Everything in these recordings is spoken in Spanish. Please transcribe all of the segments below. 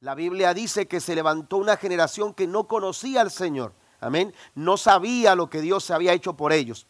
La Biblia dice que se levantó una generación que no conocía al Señor. Amén. No sabía lo que Dios había hecho por ellos.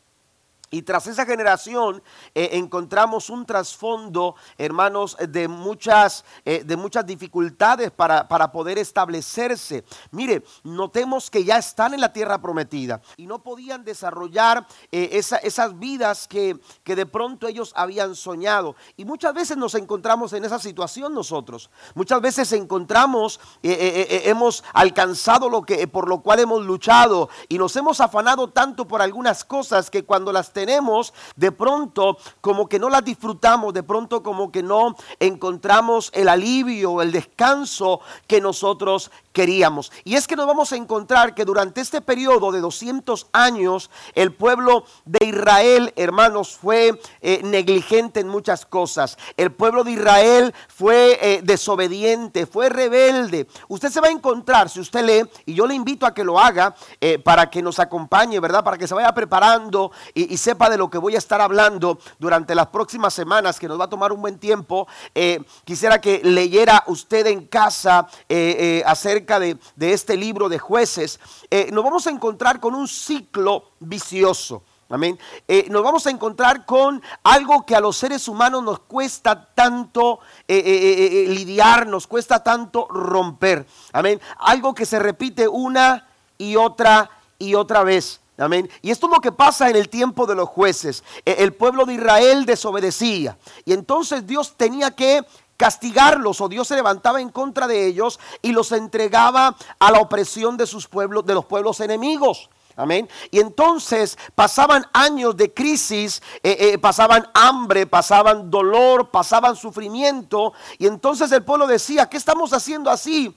Y tras esa generación eh, encontramos un trasfondo, hermanos, de muchas, eh, de muchas dificultades para, para, poder establecerse. Mire, notemos que ya están en la tierra prometida y no podían desarrollar eh, esas vidas que, que, de pronto ellos habían soñado. Y muchas veces nos encontramos en esa situación nosotros. Muchas veces encontramos, hemos alcanzado lo que, por lo cual hemos luchado y nos hemos afanado tanto por algunas cosas que cuando las tenemos, de pronto como que no las disfrutamos, de pronto como que no encontramos el alivio, el descanso que nosotros queríamos. Y es que nos vamos a encontrar que durante este periodo de 200 años, el pueblo de Israel, hermanos, fue eh, negligente en muchas cosas. El pueblo de Israel fue eh, desobediente, fue rebelde. Usted se va a encontrar, si usted lee, y yo le invito a que lo haga eh, para que nos acompañe, ¿verdad? Para que se vaya preparando y, y, sepa de lo que voy a estar hablando durante las próximas semanas, que nos va a tomar un buen tiempo. quisiera que leyera usted en casa acerca de, este libro de jueces, eh, nos vamos a encontrar con un ciclo vicioso. Amén. Eh, nos vamos a encontrar con algo que a los seres humanos nos cuesta tanto eh, lidiar, nos cuesta tanto romper. Amén. Algo que se repite una y otra y otra vez. Amén. Y esto es lo que pasa en el tiempo de los jueces. El pueblo de Israel desobedecía. Y entonces Dios tenía que castigarlos o Dios se levantaba en contra de ellos y los entregaba a la opresión de sus pueblos, de los pueblos enemigos. Amén. Y entonces pasaban años de crisis, eh, eh, pasaban hambre, pasaban dolor, pasaban sufrimiento. Y entonces el pueblo decía, ¿qué estamos haciendo así?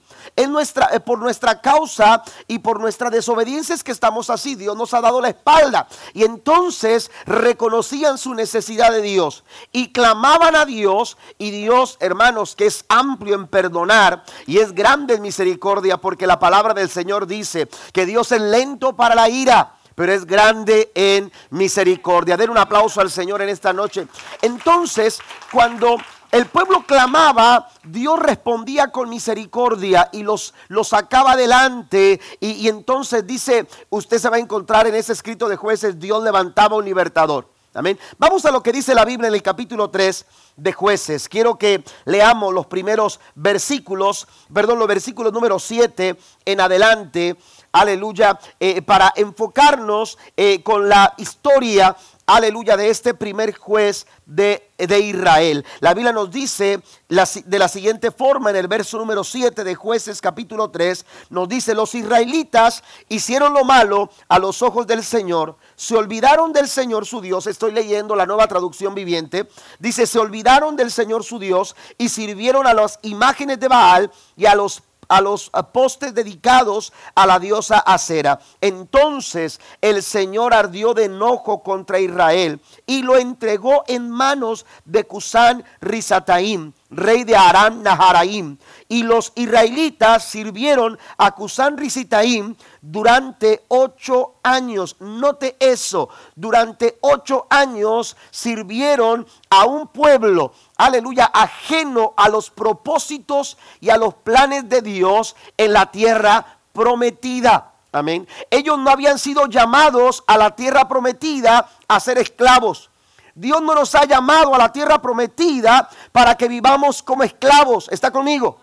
Nuestra, eh, por nuestra causa y por nuestra desobediencia es que estamos así. Dios nos ha dado la espalda. Y entonces reconocían su necesidad de Dios y clamaban a Dios. Y Dios, hermanos, que es amplio en perdonar y es grande en misericordia, porque la palabra del Señor dice que Dios es lento para la ira pero es grande en misericordia. Den un aplauso al Señor en esta noche. Entonces, cuando el pueblo clamaba, Dios respondía con misericordia y los, los sacaba adelante. Y, y, entonces dice, usted se va a encontrar en ese escrito de jueces, Dios levantaba un libertador. Amén. Vamos a lo que dice la Biblia en el capítulo 3 de jueces. Quiero que leamos los primeros versículos, perdón, los versículos número 7 en adelante aleluya, eh, para enfocarnos eh, con la historia, aleluya, de este primer juez de, de Israel. La Biblia nos dice de la siguiente forma en el verso número 7 de jueces capítulo 3, nos dice, los israelitas hicieron lo malo a los ojos del Señor, se olvidaron del Señor su Dios, estoy leyendo la nueva traducción viviente, dice, se olvidaron del Señor su Dios y sirvieron a las imágenes de Baal y a los a los postes dedicados a la diosa Acera. Entonces el Señor ardió de enojo contra Israel y lo entregó en manos de Cusán Risataim rey de Aram Naharaim. Y los israelitas sirvieron a Cusán Risitaim durante ocho años. Note eso, durante ocho años sirvieron a un pueblo, aleluya, ajeno a los propósitos y a los planes de Dios en la tierra prometida. Amén. Ellos no habían sido llamados a la tierra prometida a ser esclavos. Dios no nos ha llamado a la tierra prometida para que vivamos como esclavos. ¿Está conmigo?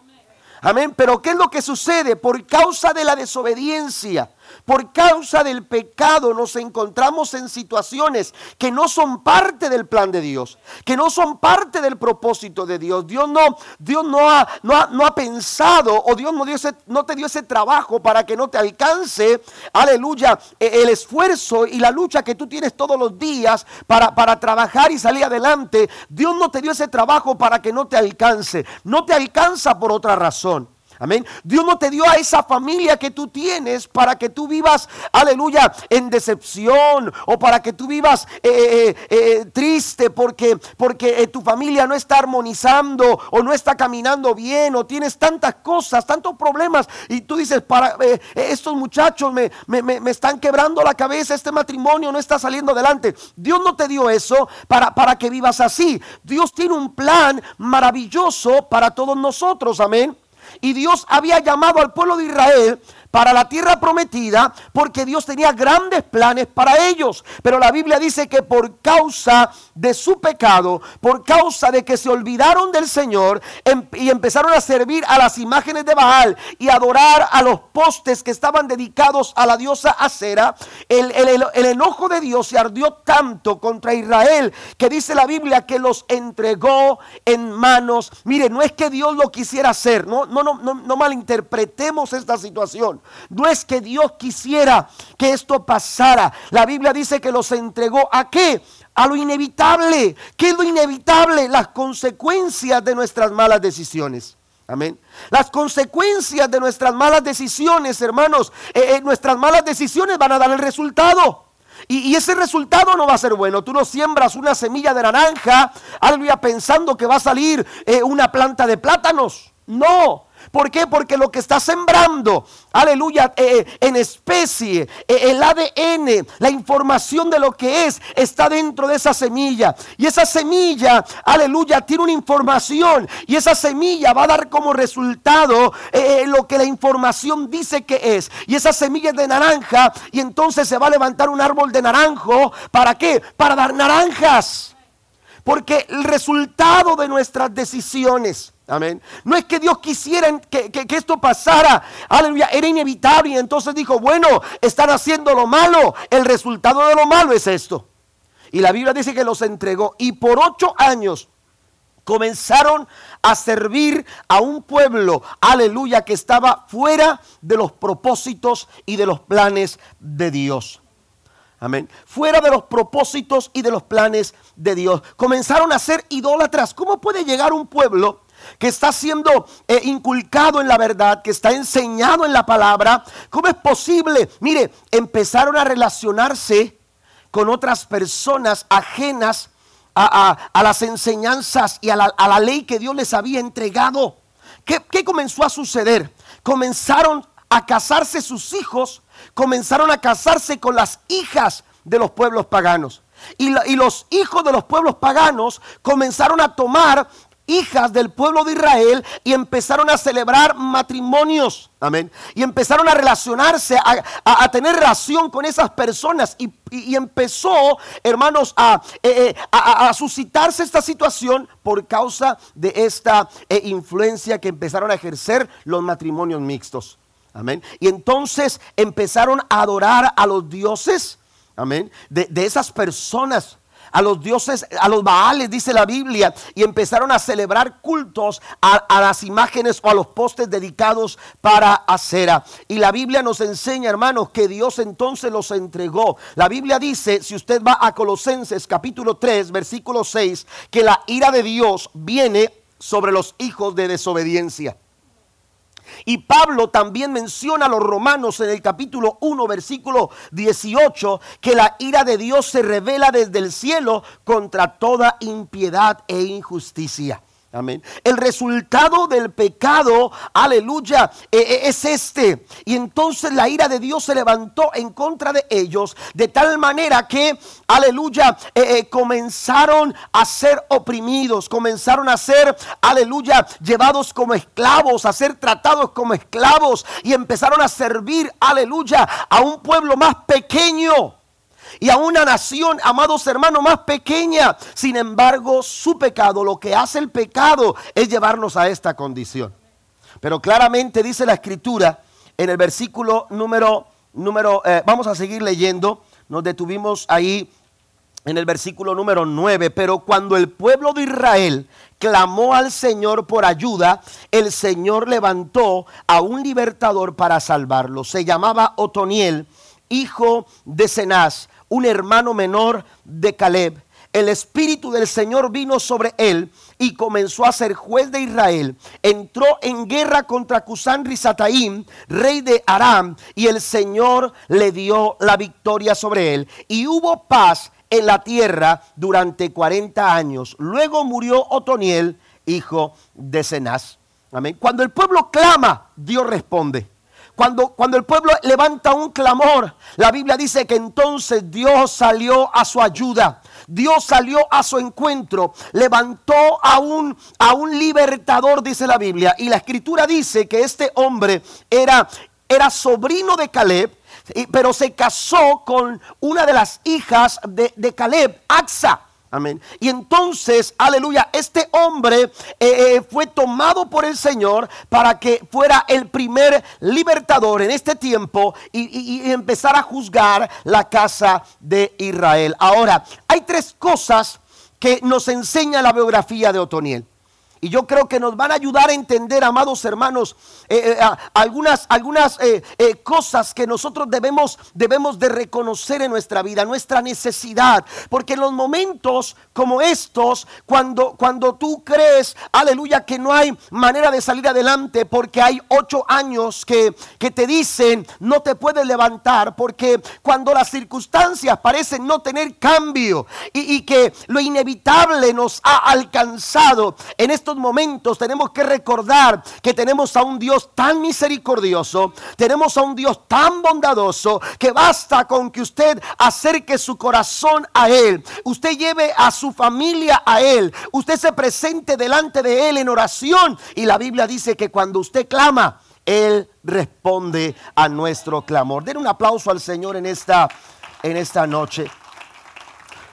Amén. Pero ¿qué es lo que sucede? Por causa de la desobediencia, por causa del pecado nos encontramos en situaciones que no son parte del plan de Dios, que no son parte del propósito de Dios. Dios no, Dios no ha, no ha, pensado o Dios no, no te dio ese trabajo para que no te alcance, aleluya, e, el esfuerzo y la lucha que tú tienes todos los días para, para trabajar y salir adelante. Dios no te dio ese trabajo para que no te alcance. No te alcanza por otra razón. Amén. Dios no te dio a esa familia que tú tienes para que tú vivas, aleluya, en decepción o para que tú vivas eh, eh, eh, triste porque, porque tu familia no está armonizando o no está caminando bien o tienes tantas cosas, tantos problemas y tú dices, para estos muchachos me, me, están quebrando la cabeza, este matrimonio no está saliendo adelante. Dios no te dio eso para, para que vivas así. Dios tiene un plan maravilloso para todos nosotros, amén. Y Dios había llamado al pueblo de Israel para la tierra prometida porque Dios tenía grandes planes para ellos. Pero la Biblia dice que por causa de su pecado, por causa de que se olvidaron del Señor em, y empezaron a servir a las imágenes de Baal y adorar a los postes que estaban dedicados a la diosa Acera, el, enojo de Dios se ardió tanto contra Israel que dice la Biblia que los entregó en manos. Mire, no es que Dios lo quisiera hacer, no, no, no, no malinterpretemos esta situación. No es que Dios quisiera que esto pasara. La Biblia dice que los entregó a qué? A lo inevitable. ¿Qué es lo inevitable? Las consecuencias de nuestras malas decisiones. Amén. Las consecuencias de nuestras malas decisiones, hermanos, eh, eh, nuestras malas decisiones van a dar el resultado. Y, ese resultado no va a ser bueno. Tú no siembras una semilla de naranja, aleluya, pensando que va a salir eh, una planta de plátanos. No, ¿Por qué? Porque lo que está sembrando, aleluya, eh, eh, en especie, eh, el ADN, la información de lo que es, está dentro de esa semilla. Y esa semilla, aleluya, tiene una información. Y esa semilla va a dar como resultado lo que la información dice que es. Y esa semilla es de naranja. Y entonces se va a levantar un árbol de naranjo. ¿Para qué? Para dar naranjas. Porque el resultado de nuestras decisiones Amén. No es que Dios quisiera que, esto pasara. Aleluya. Era inevitable. Y entonces dijo, bueno, están haciendo lo malo. El resultado de lo malo es esto. Y la Biblia dice que los entregó. Y por ocho años comenzaron a servir a un pueblo, aleluya, que estaba fuera de los propósitos y de los planes de Dios. Amén. Fuera de los propósitos y de los planes de Dios. Comenzaron a ser idólatras. ¿Cómo puede llegar un pueblo? Que está siendo eh, inculcado en la verdad, que está enseñado en la palabra, ¿cómo es posible? Mire, empezaron a relacionarse con otras personas ajenas a, las enseñanzas y a la, ley que Dios les había entregado. ¿Qué, ¿Qué comenzó a suceder? Comenzaron a casarse sus hijos, comenzaron a casarse con las hijas de los pueblos paganos. Y, los hijos de los pueblos paganos comenzaron a tomar hijas del pueblo de Israel y empezaron a celebrar matrimonios. Amén. Y empezaron a relacionarse, a, tener relación con esas personas. Y, empezó, hermanos, eh, eh, a, a, suscitarse esta situación por causa de esta eh, influencia que empezaron a ejercer los matrimonios mixtos. Amén. Y entonces empezaron a adorar a los dioses. Amén. De, de esas personas a los dioses, a los baales, dice la Biblia, y empezaron a celebrar cultos a, las imágenes o a los postes dedicados para acera. Y la Biblia nos enseña, hermanos, que Dios entonces los entregó. La Biblia dice, si usted va a Colosenses capítulo 3, versículo 6, que la ira de Dios viene sobre los hijos de desobediencia. Y Pablo también menciona a los romanos en el capítulo 1, versículo 18, que la ira de Dios se revela desde el cielo contra toda impiedad e injusticia. Amén. El resultado del pecado, aleluya, e, e, es este. Y entonces la ira de Dios se levantó en contra de ellos, de tal manera que, aleluya, e, comenzaron a ser oprimidos, comenzaron a ser, aleluya, llevados como esclavos, a ser tratados como esclavos y empezaron a servir, aleluya, a un pueblo más pequeño y a una nación, amados hermanos, más pequeña. Sin embargo, su pecado, lo que hace el pecado es llevarnos a esta condición. Pero claramente dice la escritura en el versículo número, número eh, vamos a seguir leyendo, nos detuvimos ahí en el versículo número 9, pero cuando el pueblo de Israel clamó al Señor por ayuda, el Señor levantó a un libertador para salvarlo. Se llamaba Otoniel, hijo de Cenaz, un hermano menor de Caleb. El Espíritu del Señor vino sobre él y comenzó a ser juez de Israel. Entró en guerra contra Cusán Rizataim, rey de Aram, y el Señor le dio la victoria sobre él. Y hubo paz en la tierra durante 40 años. Luego murió Otoniel, hijo de Cenaz. Amén. Cuando el pueblo clama, Dios responde. Cuando, cuando el pueblo levanta un clamor, la Biblia dice que entonces Dios salió a su ayuda. Dios salió a su encuentro, levantó a un, a un libertador, dice la Biblia. Y la escritura dice que este hombre era, era sobrino de Caleb, pero se casó con una de las hijas de, de Caleb, Axa. Amén. Y entonces, aleluya, este hombre eh, eh, fue tomado por el Señor para que fuera el primer libertador en este tiempo y, y empezar a juzgar la casa de Israel. Ahora, hay tres cosas que nos enseña la biografía de Otoniel. Y yo creo que nos van a ayudar a entender, amados hermanos, eh, eh, algunas, algunas eh, cosas que nosotros debemos, debemos de reconocer en nuestra vida, nuestra necesidad. Porque en los momentos como estos, cuando, cuando tú crees, aleluya, que no hay manera de salir adelante, porque hay ocho años que, que te dicen no te puedes levantar, porque cuando las circunstancias parecen no tener cambio y, y que lo inevitable nos ha alcanzado en este momentos tenemos que recordar que tenemos a un Dios tan misericordioso, tenemos a un Dios tan bondadoso, que basta con que usted acerque su corazón a Él, usted lleve a su familia a Él, usted se presente delante de Él en oración y la Biblia dice que cuando usted clama, Él responde a nuestro clamor. Den un aplauso al Señor en esta, en esta noche.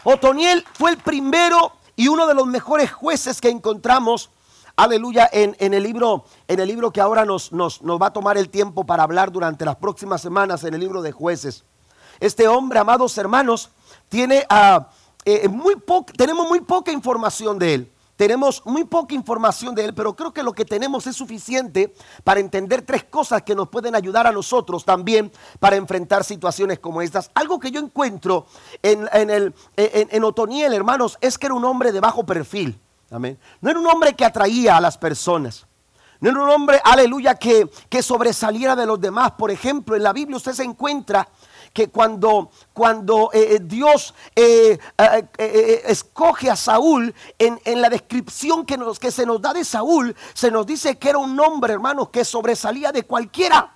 Otoniel fue el primero y uno de los mejores jueces que encontramos, aleluya, en, el, libro, en el libro que ahora nos, va a tomar el tiempo para hablar durante las próximas semanas, en el libro de jueces. Este hombre, amados hermanos, tiene, uh, tenemos muy poca información de él. Tenemos muy poca información de él, pero creo que lo que tenemos es suficiente para entender tres cosas que nos pueden ayudar a nosotros también para enfrentar situaciones como estas. Algo que yo encuentro en, el, en, Otoniel, hermanos, es que era un hombre de bajo perfil. Amén. No era un hombre que atraía a las personas. No era un hombre, aleluya, que, que sobresaliera de los demás. Por ejemplo, en la Biblia usted se encuentra que cuando, cuando eh, eh, Dios eh, escoge a Saúl, en, en, la descripción que, nos, que se nos da de Saúl, se nos dice que era un hombre, hermanos, que sobresalía de cualquiera.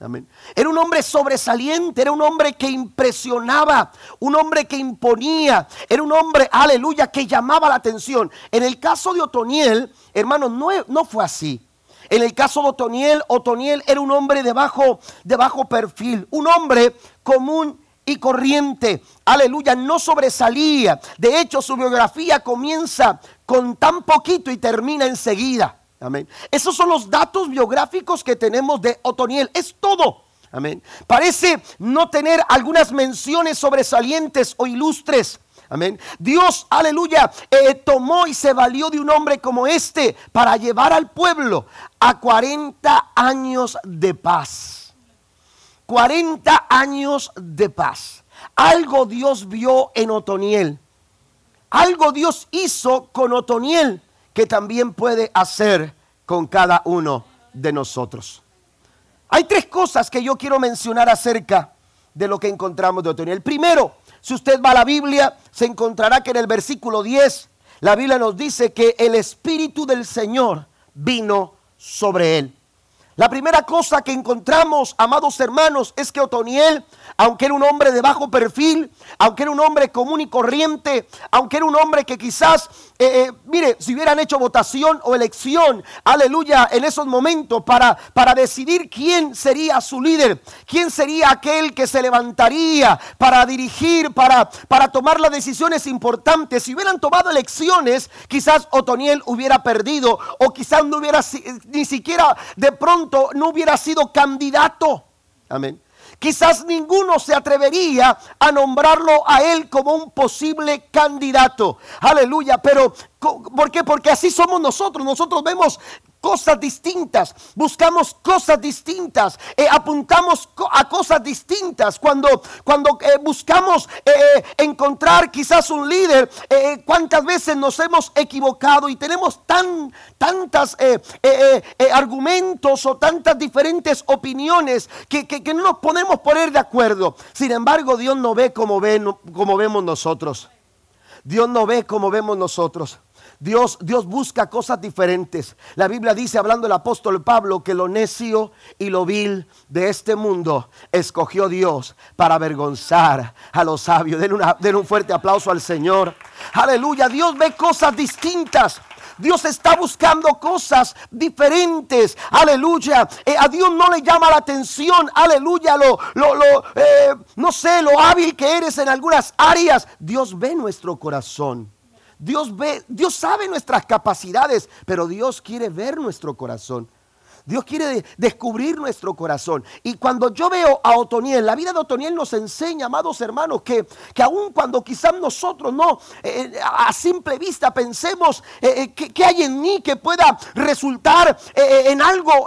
Amén. Era un hombre sobresaliente, era un hombre que impresionaba, un hombre que imponía, era un hombre, aleluya, que llamaba la atención. En el caso de Otoniel, hermanos, no, no fue así. En el caso de Otoniel, Otoniel era un hombre de bajo, perfil, un hombre común y corriente. Aleluya, no sobresalía. De hecho, su biografía comienza con tan poquito y termina enseguida. Amén. Esos son los datos biográficos que tenemos de Otoniel. Es todo. Amén. Parece no tener algunas menciones sobresalientes o ilustres. Amén. Dios, aleluya, eh, tomó y se valió de un hombre como este para llevar al pueblo a 40 años de paz. 40 años de paz. Algo Dios vio en Otoniel. Algo Dios hizo con Otoniel que también puede hacer con cada uno de nosotros. Hay tres cosas que yo quiero mencionar acerca de lo que encontramos de Otoniel. Primero, si usted va a la Biblia, se encontrará que en el versículo 10, la Biblia nos dice que el Espíritu del Señor vino sobre él. La primera cosa que encontramos, amados hermanos, es que Otoniel, aunque era un hombre de bajo perfil, aunque era un hombre común y corriente, aunque era un hombre que quizás, eh, eh, mire, si hubieran hecho votación o elección, aleluya, en esos momentos para, para decidir quién sería su líder, quién sería aquel que se levantaría para dirigir, para, para tomar las decisiones importantes, si hubieran tomado elecciones, quizás Otoniel hubiera perdido o quizás no hubiera ni siquiera de pronto no hubiera sido candidato. Amén. Quizás ninguno se atrevería a nombrarlo a él como un posible candidato. Aleluya. Pero, ¿por qué? Porque así somos nosotros. Nosotros vemos cosas distintas, buscamos cosas distintas, eh, apuntamos a cosas distintas. Cuando, cuando eh, buscamos eh, encontrar quizás un líder, cuántas veces nos hemos equivocado y tenemos tan, tantas argumentos o tantas diferentes opiniones que, que, no nos podemos poner de acuerdo. Sin embargo, Dios no ve como, ve, como vemos nosotros. Dios no ve como vemos nosotros. Dios, Dios busca cosas diferentes. La Biblia dice, hablando el apóstol Pablo, que lo necio y lo vil de este mundo escogió Dios para avergonzar a los sabios. Den, un fuerte aplauso al Señor. Aleluya, Dios ve cosas distintas. Dios está buscando cosas diferentes. Aleluya. Eh, a Dios no le llama la atención. Aleluya. Lo, lo, lo eh, no sé, lo hábil que eres en algunas áreas. Dios ve nuestro corazón. Dios ve, Dios sabe nuestras capacidades, pero Dios quiere ver nuestro corazón. Dios quiere descubrir nuestro corazón. Y cuando yo veo a Otoniel, la vida de Otoniel nos enseña, amados hermanos, que, que aun cuando quizás nosotros no eh, a simple vista pensemos eh, eh, que, hay en mí que pueda resultar en algo,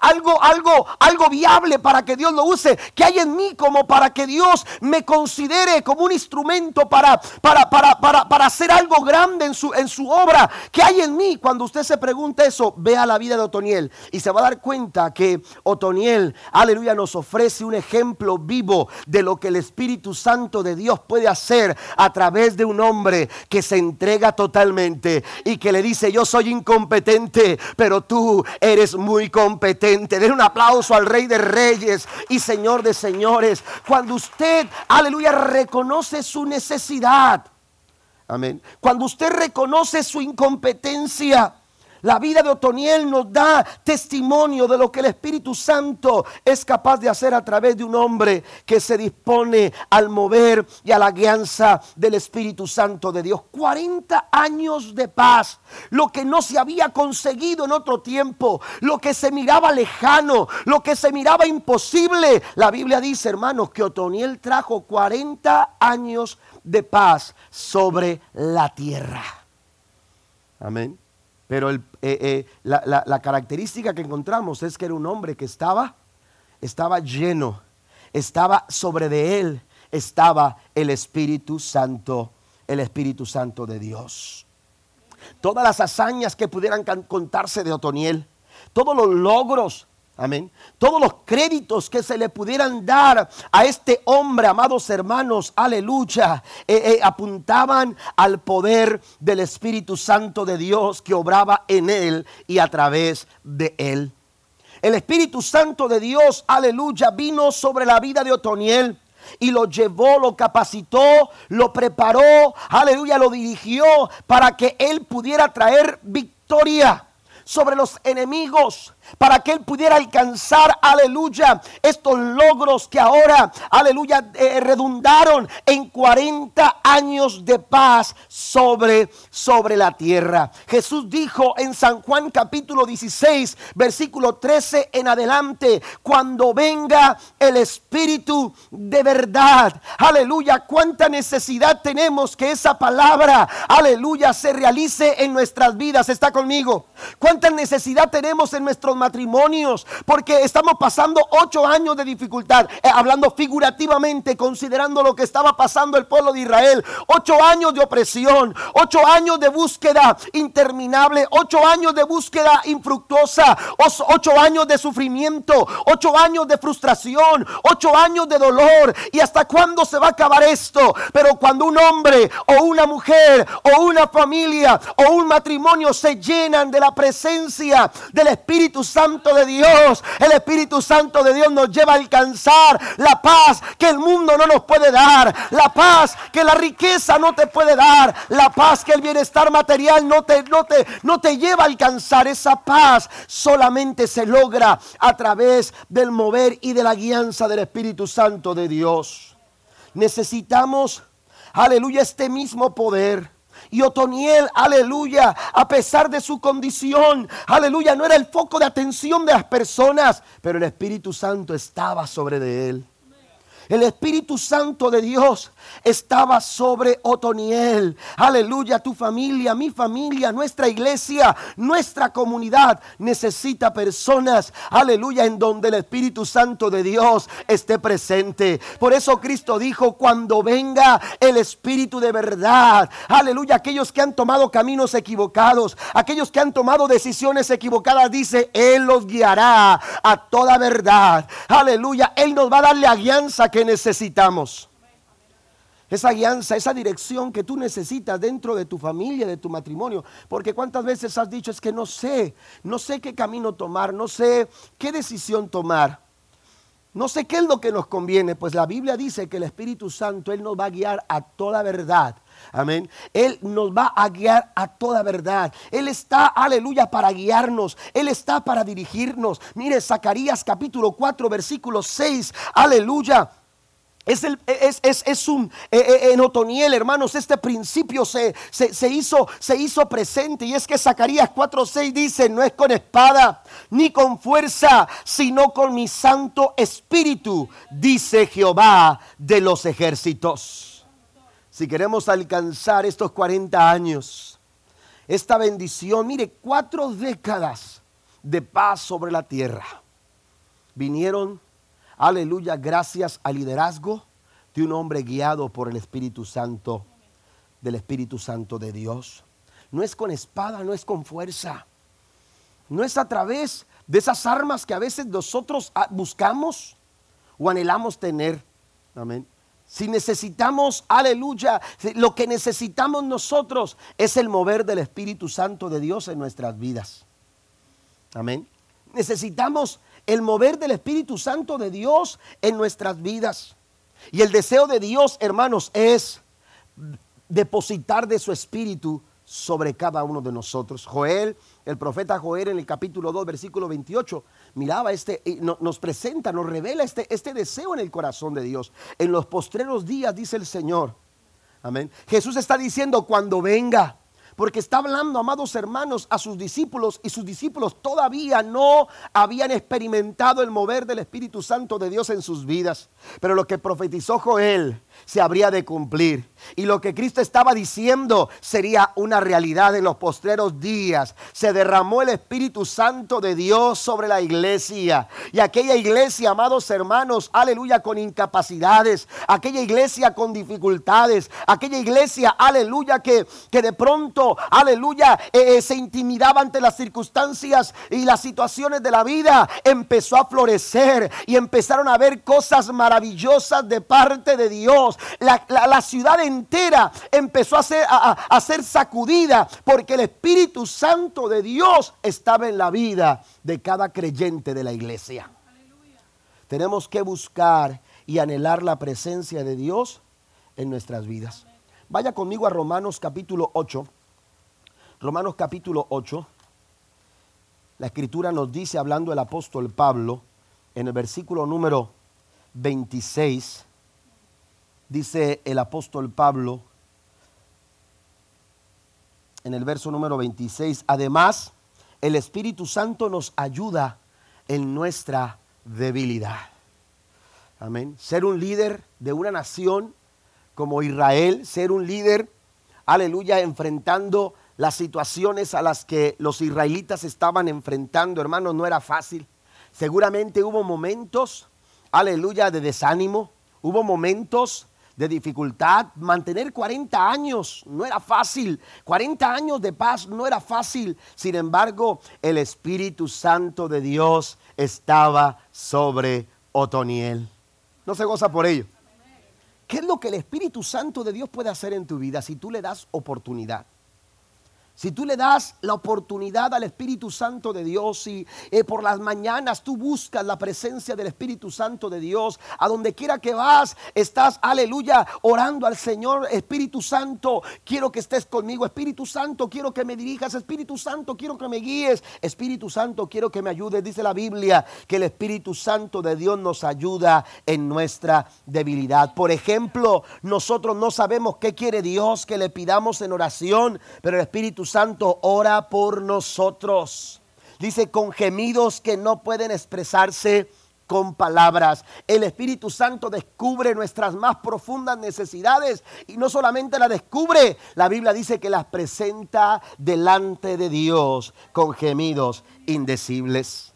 algo, algo, algo viable para que Dios lo use, que hay en mí como para que Dios me considere como un instrumento para, para, para, para, para hacer algo grande en su, en su obra, que hay en mí. Cuando usted se pregunta eso, vea la vida de Otoniel y se va a dar cuenta que Otoniel, aleluya, nos ofrece un ejemplo vivo de lo que el Espíritu Santo de Dios puede hacer a través de un hombre que se entrega totalmente y que le dice, yo soy incompetente, pero tú eres muy competente. Den un aplauso al Rey de Reyes y Señor de Señores. Cuando usted, aleluya, reconoce su necesidad. Amén. Cuando usted reconoce su incompetencia, la vida de Otoniel nos da testimonio de lo que el Espíritu Santo es capaz de hacer a través de un hombre que se dispone al mover y a la guianza del Espíritu Santo de Dios. 40 años de paz, lo que no se había conseguido en otro tiempo, lo que se miraba lejano, lo que se miraba imposible. La Biblia dice, hermanos, que Otoniel trajo 40 años de paz sobre la tierra. Amén. Pero eh, eh, la, característica que encontramos es que era un hombre que estaba, estaba lleno, estaba sobre de él, estaba el Espíritu Santo, el Espíritu Santo de Dios. Todas las hazañas que pudieran contarse de Otoniel, todos los logros Amén. Todos los créditos que se le pudieran dar a este hombre, amados hermanos, aleluya, eh, eh, apuntaban al poder del Espíritu Santo de Dios que obraba en él y a través de él. El Espíritu Santo de Dios, aleluya, vino sobre la vida de Otoniel y lo llevó, lo capacitó, lo preparó, aleluya, lo dirigió para que él pudiera traer victoria sobre los enemigos para que él pudiera alcanzar, aleluya, estos logros que ahora, aleluya, eh, redundaron en 40 años de paz sobre, sobre la tierra. Jesús dijo en San Juan capítulo 16, versículo 13 en adelante, cuando venga el Espíritu de verdad, aleluya, cuánta necesidad tenemos que esa palabra, aleluya, se realice en nuestras vidas. ¿Está conmigo? ¿Cuánta necesidad tenemos en nuestros matrimonios, porque estamos pasando ocho años de dificultad, eh, hablando figurativamente, considerando lo que estaba pasando el pueblo de Israel, ocho años de opresión, ocho años de búsqueda interminable, ocho años de búsqueda infructuosa, ocho años de sufrimiento, ocho años de frustración, ocho años de dolor. ¿Y hasta cuándo se va a acabar esto? Pero cuando un hombre o una mujer o una familia o un matrimonio se llenan de la presencia del Espíritu Santo de Dios, el Espíritu Santo de Dios nos lleva a alcanzar la paz que el mundo no nos puede dar, la paz que la riqueza no te puede dar, la paz que el bienestar material no te, no te, no te lleva a alcanzar. Esa paz solamente se logra a través del mover y de la guianza del Espíritu Santo de Dios. Necesitamos, aleluya, este mismo poder y Otoniel, aleluya, a pesar de su condición, aleluya, no era el foco de atención de las personas, pero el Espíritu Santo estaba sobre de él. El Espíritu Santo de Dios estaba sobre Otoniel. Aleluya, tu familia, mi familia, nuestra iglesia, nuestra comunidad necesita personas, aleluya, en donde el Espíritu Santo de Dios esté presente. Por eso Cristo dijo, cuando venga el Espíritu de verdad, aleluya, aquellos que han tomado caminos equivocados, aquellos que han tomado decisiones equivocadas, dice, Él los guiará a toda verdad. Aleluya, Él nos va a dar la guianza que necesitamos. esa guianza, esa dirección que tú necesitas dentro de tu familia, de tu matrimonio. Porque cuántas veces has dicho es que no sé, no sé qué camino tomar, no sé qué decisión tomar. No sé qué es lo que nos conviene, pues la Biblia dice que el Espíritu Santo, Él nos va a guiar a toda verdad. Amén. Él nos va a guiar a toda verdad. Él está, aleluya, para guiarnos. Él está para dirigirnos. Mire, Zacarías capítulo 4, versículo 6. Aleluya. Es, el, es, es, es un, eh, eh, en Otoniel, hermanos, este principio se, se, hizo, se hizo presente. Y es que Zacarías 4:6 dice: No es con espada ni con fuerza, sino con mi santo espíritu, dice Jehová de los ejércitos. Si queremos alcanzar estos 40 años, esta bendición, mire, cuatro décadas de paz sobre la tierra, vinieron Aleluya, gracias al liderazgo de un hombre guiado por el Espíritu Santo, del Espíritu Santo de Dios. No es con espada, no es con fuerza. No es a través de esas armas que a veces nosotros ah, buscamos o anhelamos tener. Amén. Si necesitamos, aleluya, lo que necesitamos nosotros es el mover del Espíritu Santo de Dios en nuestras vidas. Amén. Necesitamos el mover del Espíritu Santo de Dios en nuestras vidas. Y el deseo de Dios, hermanos, es depositar de su Espíritu sobre cada uno de nosotros. Joel, el profeta Joel en el capítulo 2, versículo 28, miraba este, nos presenta, nos revela este, este deseo en el corazón de Dios. En los postreros días, dice el Señor. Amén. Jesús está diciendo, cuando venga, porque está hablando, amados hermanos, a sus discípulos y sus discípulos todavía no habían experimentado el mover del Espíritu Santo de Dios en sus vidas. Pero lo que profetizó Joel se habría de cumplir. Y lo que Cristo estaba diciendo sería una realidad en los postreros días. Se derramó el Espíritu Santo de Dios sobre la iglesia. Y aquella iglesia, amados hermanos, aleluya, con incapacidades. Aquella iglesia con dificultades. Aquella iglesia, aleluya, que, que de pronto, aleluya, eh, eh, se intimidaba ante las circunstancias y las situaciones de la vida. Empezó a florecer y empezaron a ver cosas maravillosas de parte de Dios. La, ciudad entera empezó a ser, a, ser sacudida porque el Espíritu Santo de Dios estaba en la vida de cada creyente de la iglesia. Tenemos que buscar y anhelar la presencia de Dios en nuestras vidas. Vaya conmigo a Romanos capítulo 8. Romanos capítulo 8. La escritura nos dice, hablando el apóstol Pablo, en el versículo número 26, dice el apóstol Pablo en el verso número 26, además, el Espíritu Santo nos ayuda en nuestra debilidad. Amén. Ser un líder de una nación como Israel, ser un líder, aleluya, enfrentando las situaciones a las que los israelitas estaban enfrentando, hermanos, no era fácil. Seguramente hubo momentos, aleluya, de desánimo, hubo momentos de dificultad. Mantener 40 años no era fácil. 40 años de paz no era fácil. Sin embargo, el Espíritu Santo de Dios estaba sobre Otoniel. No se goza por ello. ¿Qué es lo que el Espíritu Santo de Dios puede hacer en tu vida si tú le das oportunidad? Si tú le das la oportunidad al Espíritu Santo de Dios y eh, por las mañanas tú buscas la presencia del Espíritu Santo de Dios, a donde quiera que vas, estás, aleluya, orando al Señor, Espíritu Santo, quiero que estés conmigo, Espíritu Santo, quiero que me dirijas, Espíritu Santo, quiero que me guíes, Espíritu Santo, quiero que me ayudes. Dice la Biblia que el Espíritu Santo de Dios nos ayuda en nuestra debilidad. Por ejemplo, nosotros no sabemos qué quiere Dios que le pidamos en oración, pero el Espíritu Santo ora por nosotros. Dice, con gemidos que no pueden expresarse con palabras. El Espíritu Santo descubre nuestras más profundas necesidades y no solamente las descubre, la Biblia dice que las presenta delante de Dios con gemidos indecibles.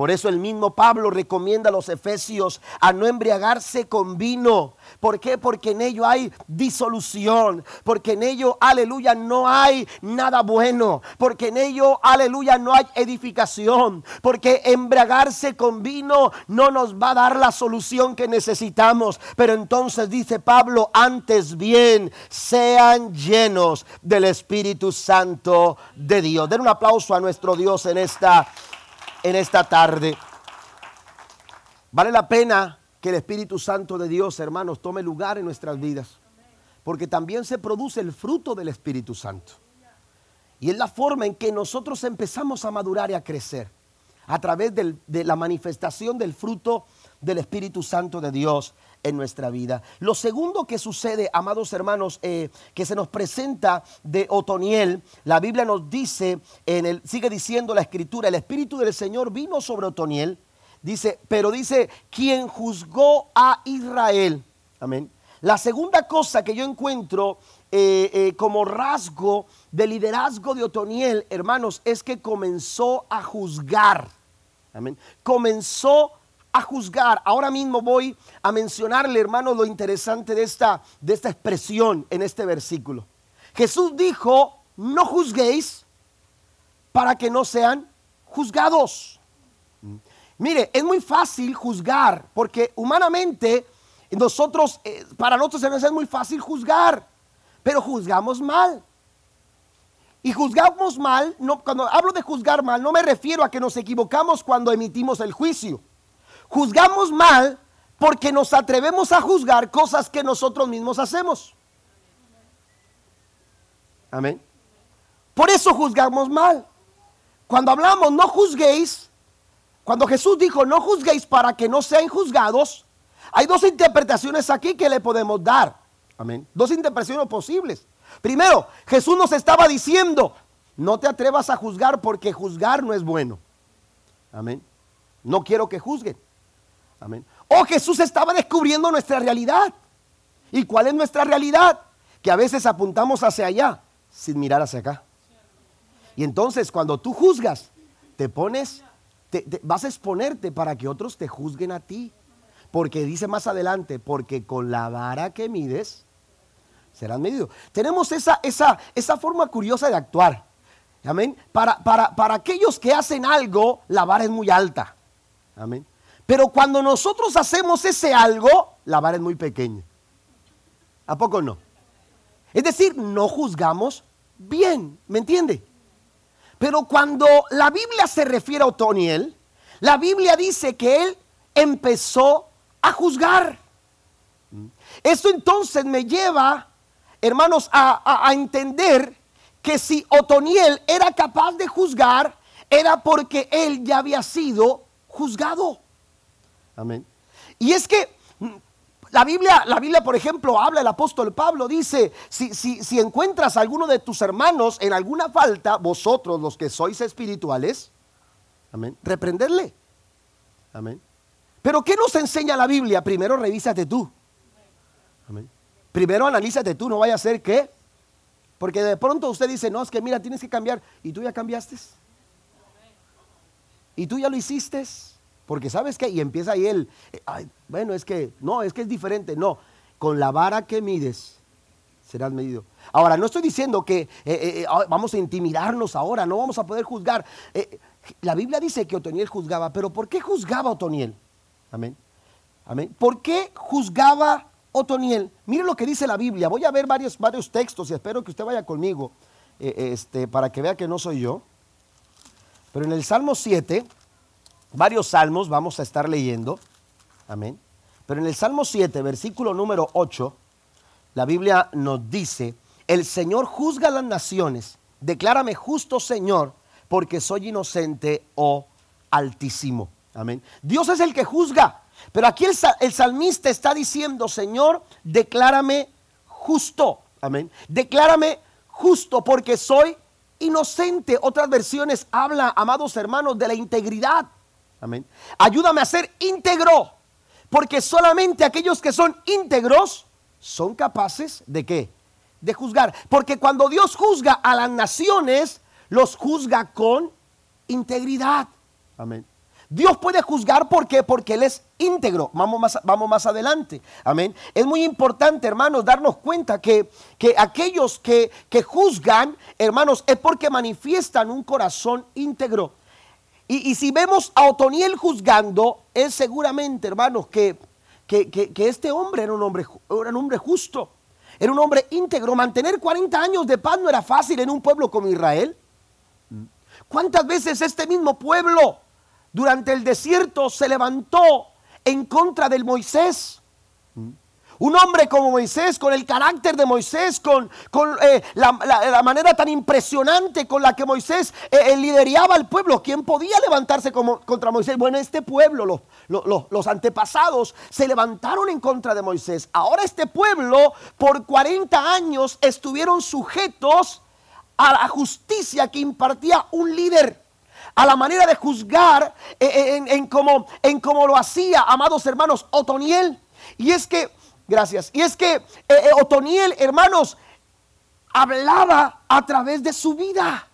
Por eso el mismo Pablo recomienda a los efesios a no embriagarse con vino. ¿Por qué? Porque en ello hay disolución. Porque en ello, aleluya, no hay nada bueno. Porque en ello, aleluya, no hay edificación. Porque embriagarse con vino no nos va a dar la solución que necesitamos. Pero entonces dice Pablo, antes bien, sean llenos del Espíritu Santo de Dios. Den un aplauso a nuestro Dios en esta en esta tarde. Vale la pena que el Espíritu Santo de Dios, hermanos, tome lugar en nuestras vidas, porque también se produce el fruto del Espíritu Santo. Y es la forma en que nosotros empezamos a madurar y a crecer, a través de la manifestación del fruto del Espíritu Santo de Dios en nuestra vida. Lo segundo que sucede, amados hermanos, eh, que se nos presenta de Otoniel, la Biblia nos dice, en el, sigue diciendo la escritura, el Espíritu del Señor vino sobre Otoniel, dice, pero dice, quien juzgó a Israel. Amén. La segunda cosa que yo encuentro eh, eh, como rasgo de liderazgo de Otoniel, hermanos, es que comenzó a juzgar. Amén. Comenzó a juzgar. Ahora mismo voy a mencionarle, hermano, lo interesante de esta, de esta expresión en este versículo. Jesús dijo, no juzguéis para que no sean juzgados. Mire, es muy fácil juzgar, porque humanamente nosotros, eh, para nosotros es muy fácil juzgar, pero juzgamos mal. Y juzgamos mal, no, cuando hablo de juzgar mal, no me refiero a que nos equivocamos cuando emitimos el juicio. Juzgamos mal porque nos atrevemos a juzgar cosas que nosotros mismos hacemos. Amén. Por eso juzgamos mal. Cuando hablamos no juzguéis, cuando Jesús dijo no juzguéis para que no sean juzgados, hay dos interpretaciones aquí que le podemos dar. Amén. Dos interpretaciones posibles. Primero, Jesús nos estaba diciendo, no te atrevas a juzgar porque juzgar no es bueno. Amén. No quiero que juzguen. Amén. O Jesús estaba descubriendo nuestra realidad. ¿Y cuál es nuestra realidad? Que a veces apuntamos hacia allá sin mirar hacia acá. Y entonces cuando tú juzgas, te pones, vas a exponerte para que otros te juzguen a ti. Porque dice más adelante, porque con la vara que mides, serán medidos. Tenemos esa, esa, esa forma curiosa de actuar. Amén. Para, para, para aquellos que hacen algo, la vara es muy alta. Amén. Pero cuando nosotros hacemos ese algo, la vara es muy pequeña. ¿A poco no? Es decir, no juzgamos bien, ¿me entiende? Pero cuando la Biblia se refiere a Otoniel, la Biblia dice que él empezó a juzgar. Esto entonces me lleva, hermanos, a, a entender que si Otoniel era capaz de juzgar, era porque él ya había sido juzgado. Amén. Y es que mm, la Biblia, la Biblia, por ejemplo, habla el apóstol Pablo, dice, si, si, si encuentras a alguno de tus hermanos en alguna falta, vosotros los que sois espirituales, amén, reprenderle. Amén. Pero ¿qué nos enseña la Biblia? Primero revísate tú. Amén. Primero analízate tú, no vaya a ser que, porque de pronto usted dice, no, es que mira, tienes que cambiar, y tú ya cambiaste. Y tú ya lo hiciste. Porque sabes qué, y empieza ahí el, bueno, es que, no, es que es diferente, no, con la vara que mides serás medido. Ahora, no estoy diciendo que eh, eh, eh, ah, vamos a intimidarnos ahora, no vamos a poder juzgar. la Biblia dice que Otoniel juzgaba, pero ¿por qué juzgaba Otoniel? Amén. Amén. ¿Por qué juzgaba Otoniel? Mire lo que dice la Biblia. Voy a ver varios, varios textos y espero que usted vaya conmigo este, para que vea que no soy yo. Pero en el Salmo 7, varios salmos vamos a estar leyendo. Amén. Pero en el Salmo 7, versículo número 8, la Biblia nos dice, el Señor juzga las naciones, declárame justo Señor, porque soy inocente o oh altísimo. Amén. Dios es el que juzga, pero aquí el, el salmista está diciendo, Señor, declárame justo. Amén. Declárame justo porque soy inocente. Otras versiones habla, amados hermanos, de la integridad. Amén. Ayúdame a ser íntegro. Porque solamente aquellos que son íntegros son capaces de qué? De juzgar. Porque cuando Dios juzga a las naciones, los juzga con integridad. Amén. Dios puede juzgar ¿por qué? porque Él es íntegro. Vamos más, vamos más adelante. Amén. Es muy importante, hermanos, darnos cuenta que, que aquellos que, que juzgan, hermanos, es porque manifiestan un corazón íntegro. Y, si vemos a Otoniel juzgando, es seguramente, hermanos, que, que, que, este hombre era un hombre, era un hombre justo. Era un hombre íntegro. Mantener 40 años de paz no era fácil en un pueblo como Israel. ¿Cuántas veces este mismo pueblo durante el desierto se levantó en contra del Moisés? Un hombre como Moisés, con el carácter de Moisés, con, eh, la, manera tan impresionante con la que Moisés eh, eh, lideraba al pueblo. ¿Quién podía levantarse contra Moisés? Bueno, este pueblo, los, antepasados, se levantaron en contra de Moisés. Ahora este pueblo, por 40 años, estuvieron sujetos a la justicia que impartía un líder a la manera de juzgar en, en, como, en como lo hacía, amados hermanos, Otoniel. Y es que Gracias. Y es que eh, eh, Otoniel, hermanos, hablaba a través de su vida.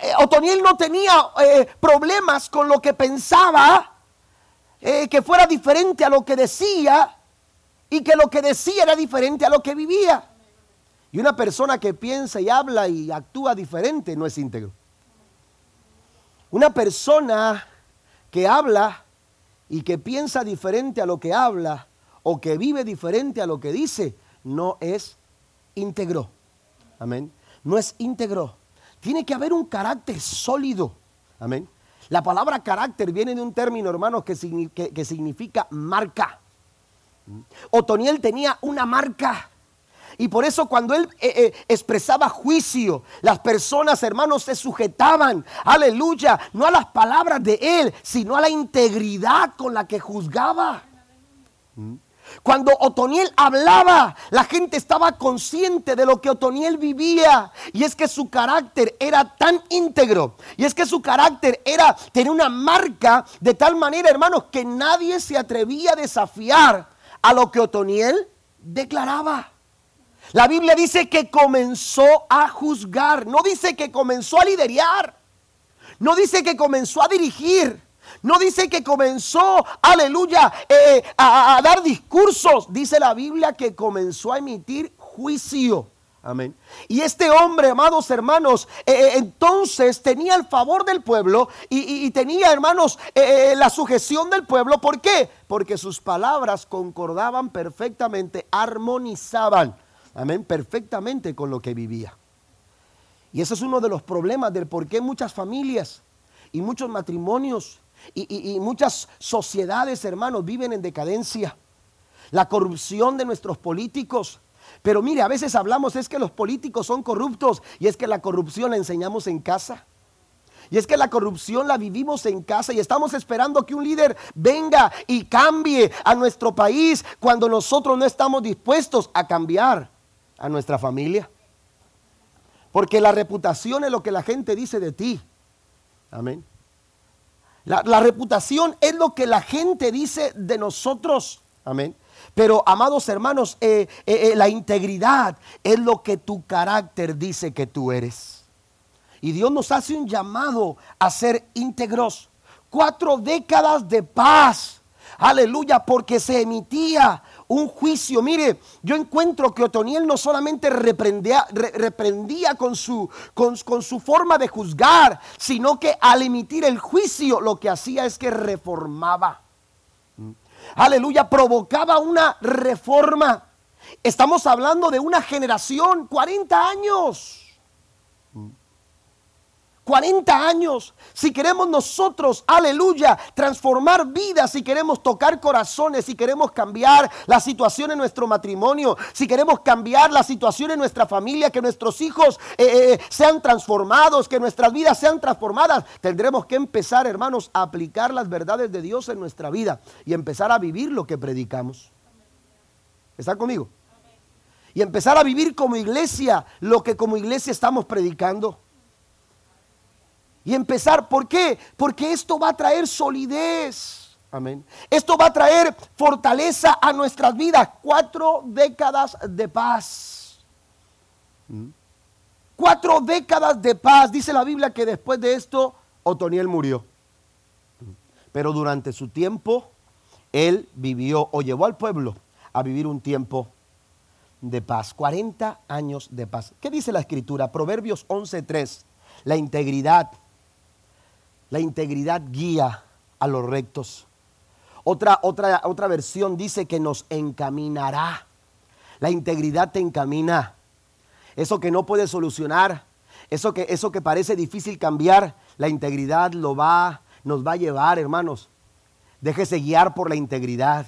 Eh, Otoniel no tenía problemas con lo que pensaba, que fuera diferente a lo que decía y que lo que decía era diferente a lo que vivía. Y una persona que piensa y habla y actúa diferente no es íntegro. Una persona que habla y que piensa diferente a lo que habla o que vive diferente a lo que dice, no es íntegro. Amén. No es íntegro. Tiene que haber un carácter sólido. Amén. La palabra carácter viene de un término, hermanos, que, significa marca. Otoniel tenía una marca. Y por eso cuando él eh, eh, expresaba juicio, las personas, hermanos, se sujetaban, aleluya, no a las palabras de él, sino a la integridad con la que juzgaba. Cuando Otoniel hablaba, la gente estaba consciente de lo que Otoniel vivía. Y es que su carácter era tan íntegro. Y es que su carácter era tener una marca de tal manera, hermanos, que nadie se atrevía a desafiar a lo que Otoniel declaraba. La Biblia dice que comenzó a juzgar. No dice que comenzó a liderar. No dice que comenzó a dirigir. No dice que comenzó, aleluya, eh, a, dar discursos. Dice la Biblia que comenzó a emitir juicio. Amén. Y este hombre, amados hermanos, eh, eh, entonces tenía el favor del pueblo y, tenía, hermanos, la sujeción del pueblo. ¿Por qué? Porque sus palabras concordaban perfectamente, armonizaban, amén, perfectamente con lo que vivía. Y ese es uno de los problemas del por qué muchas familias y muchos matrimonios y, muchas sociedades, hermanos, viven en decadencia. La corrupción de nuestros políticos. Pero mire, a veces hablamos es que los políticos son corruptos y es que la corrupción la enseñamos en casa. Y es que la corrupción la vivimos en casa y estamos esperando que un líder venga y cambie a nuestro país cuando nosotros no estamos dispuestos a cambiar a nuestra familia. Porque la reputación es lo que la gente dice de ti. Amén. La, reputación es lo que la gente dice de nosotros. Amén. Pero, amados hermanos, eh, eh, eh, la integridad es lo que tu carácter dice que tú eres. Y Dios nos hace un llamado a ser íntegros. Cuatro décadas de paz. Aleluya, porque se emitía un juicio. Mire, yo encuentro que Otoniel no solamente reprendía, reprendía con, su, con, con su forma de juzgar, sino que al emitir el juicio lo que hacía es que reformaba. Aleluya, provocaba una reforma. Estamos hablando de una generación, 40 años 40 años. Si queremos nosotros, aleluya, transformar vidas, si queremos tocar corazones, si queremos cambiar la situación en nuestro matrimonio, si queremos cambiar la situación en nuestra familia, que nuestros hijos eh, eh, sean transformados, que nuestras vidas sean transformadas, tendremos que empezar, hermanos, a aplicar las verdades de Dios en nuestra vida y empezar a vivir lo que predicamos. ¿Está conmigo? Y empezar a vivir como iglesia lo que como iglesia estamos predicando y empezar. ¿Por qué? Porque esto va a traer solidez. Amén. Esto va a traer fortaleza a nuestras vidas. Cuatro décadas de paz. ¿Mm? Cuatro décadas de paz. Dice la Biblia que después de esto, Otoniel murió. ¿Mm? Pero durante su tiempo, él vivió o llevó al pueblo a vivir un tiempo de paz. 40 años de paz. ¿Qué dice la escritura? Proverbios 11.3. La integridad. La integridad guía a los rectos. Otra, otra, otra versión dice que nos encaminará. La integridad te encamina. Eso que no puedes solucionar, eso que, eso que parece difícil cambiar, la integridad lo va, nos va a llevar, hermanos. Déjese guiar por la integridad.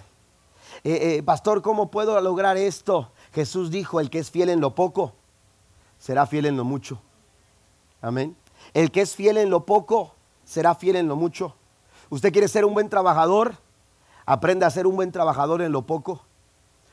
Eh, eh, pastor, ¿cómo puedo lograr esto? Jesús dijo, el que es fiel en lo poco, será fiel en lo mucho. Amén. El que es fiel en lo poco, será fiel en lo mucho. ¿Usted quiere ser un buen trabajador? Aprenda a ser un buen trabajador en lo poco.